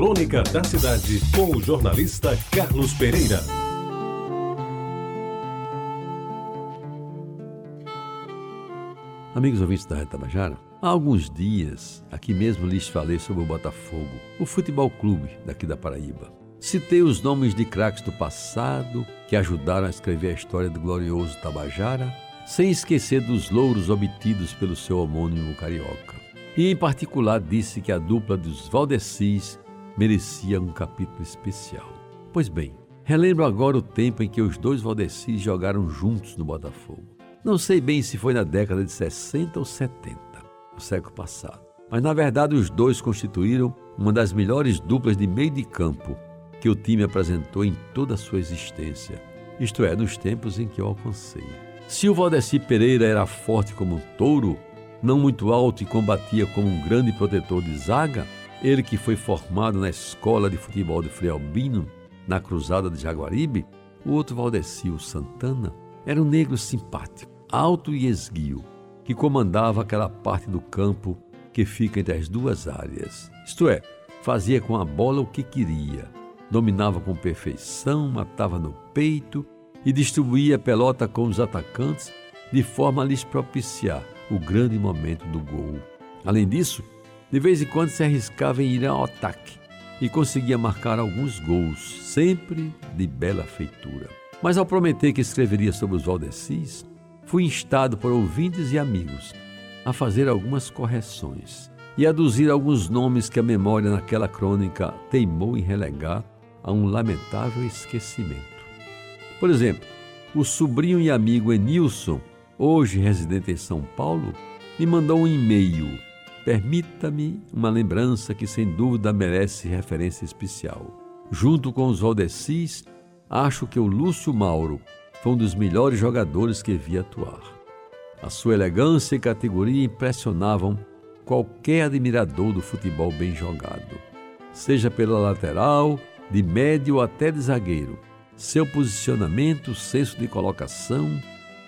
Crônica da Cidade, com o jornalista Carlos Pereira. Amigos ouvintes da Reta Tabajara, há alguns dias, aqui mesmo lhes falei sobre o Botafogo, o futebol clube daqui da Paraíba. Citei os nomes de craques do passado que ajudaram a escrever a história do glorioso Tabajara, sem esquecer dos louros obtidos pelo seu homônimo carioca. E em particular disse que a dupla dos Valdecis merecia um capítulo especial. Pois bem, relembro agora o tempo em que os dois Valdecis jogaram juntos no Botafogo. Não sei bem se foi na década de 60 ou 70, no século passado, mas na verdade os dois constituíram uma das melhores duplas de meio de campo que o time apresentou em toda a sua existência, isto é, nos tempos em que eu alcancei. Se o Valdeci Pereira era forte como um touro, não muito alto e combatia como um grande protetor de zaga, ele que foi formado na escola de futebol de Frei Albino, na cruzada de Jaguaribe, o outro Valdecil Santana, era um negro simpático, alto e esguio, que comandava aquela parte do campo que fica entre as duas áreas. Isto é, fazia com a bola o que queria, dominava com perfeição, matava no peito e distribuía a pelota com os atacantes de forma a lhes propiciar o grande momento do gol. Além disso, de vez em quando se arriscava em ir ao ataque e conseguia marcar alguns gols, sempre de bela feitura. Mas ao prometer que escreveria sobre os Valdecis, fui instado por ouvintes e amigos a fazer algumas correções e aduzir alguns nomes que a memória naquela crônica teimou em relegar a um lamentável esquecimento. Por exemplo, o sobrinho e amigo Enilson, hoje residente em São Paulo, me mandou um e-mail Permita-me uma lembrança que sem dúvida merece referência especial. Junto com os Valdecis, acho que o Lúcio Mauro foi um dos melhores jogadores que vi atuar. A sua elegância e categoria impressionavam qualquer admirador do futebol bem jogado, seja pela lateral, de médio até de zagueiro. Seu posicionamento, senso de colocação,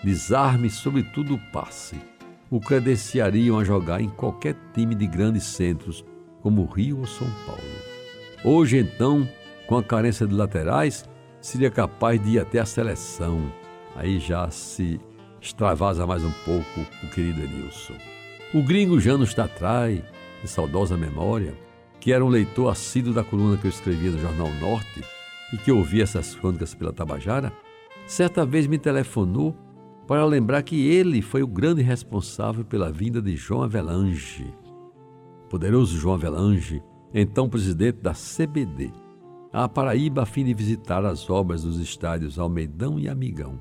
desarme e, sobretudo, o passe o credenciariam a jogar em qualquer time de grandes centros, como Rio ou São Paulo. Hoje, então, com a carência de laterais, seria capaz de ir até a seleção. Aí já se extravasa mais um pouco o querido Enilson. O gringo Janos Tatrai, de saudosa memória, que era um leitor assíduo da coluna que eu escrevia no Jornal Norte e que ouvia essas crônicas pela Tabajara, certa vez me telefonou para lembrar que ele foi o grande responsável pela vinda de João Avelange. Poderoso João Avelange, então presidente da CBD, à Paraíba a fim de visitar as obras dos estádios Almeidão e Amigão.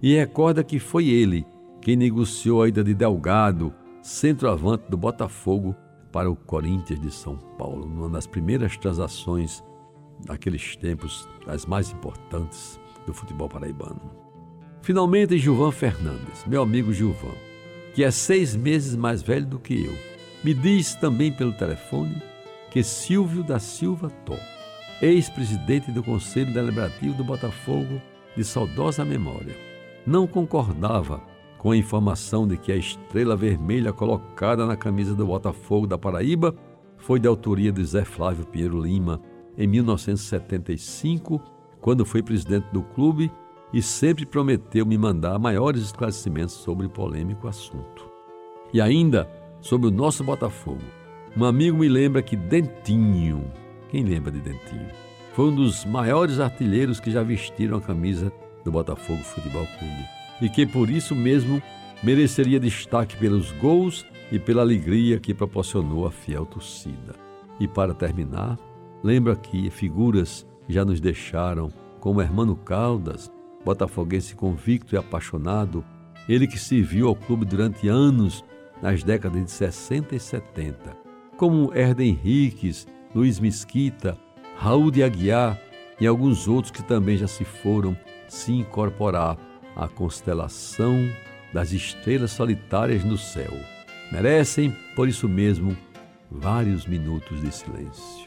E recorda que foi ele quem negociou a ida de Delgado, centroavante do Botafogo, para o Corinthians de São Paulo, uma das primeiras transações daqueles tempos, as mais importantes do futebol paraibano. Finalmente, Gilvan Fernandes, meu amigo Gilvan, que é seis meses mais velho do que eu, me diz também pelo telefone que Silvio da Silva Tó, ex-presidente do Conselho Deliberativo do Botafogo de saudosa memória, não concordava com a informação de que a estrela vermelha colocada na camisa do Botafogo da Paraíba foi de autoria de Zé Flávio Pinheiro Lima em 1975, quando foi presidente do clube e sempre prometeu me mandar maiores esclarecimentos sobre o polêmico assunto. E ainda sobre o nosso Botafogo. Um amigo me lembra que Dentinho, quem lembra de Dentinho, foi um dos maiores artilheiros que já vestiram a camisa do Botafogo Futebol Clube e que por isso mesmo mereceria destaque pelos gols e pela alegria que proporcionou a fiel torcida. E para terminar, lembro aqui figuras que já nos deixaram, como Hermano Caldas, botafoguense convicto e apaixonado, ele que serviu ao clube durante anos nas décadas de 60 e 70, como Herden Henriques, Luiz Mesquita, Raul de Aguiar e alguns outros que também já se foram se incorporar à constelação das estrelas solitárias no céu. Merecem, por isso mesmo, vários minutos de silêncio.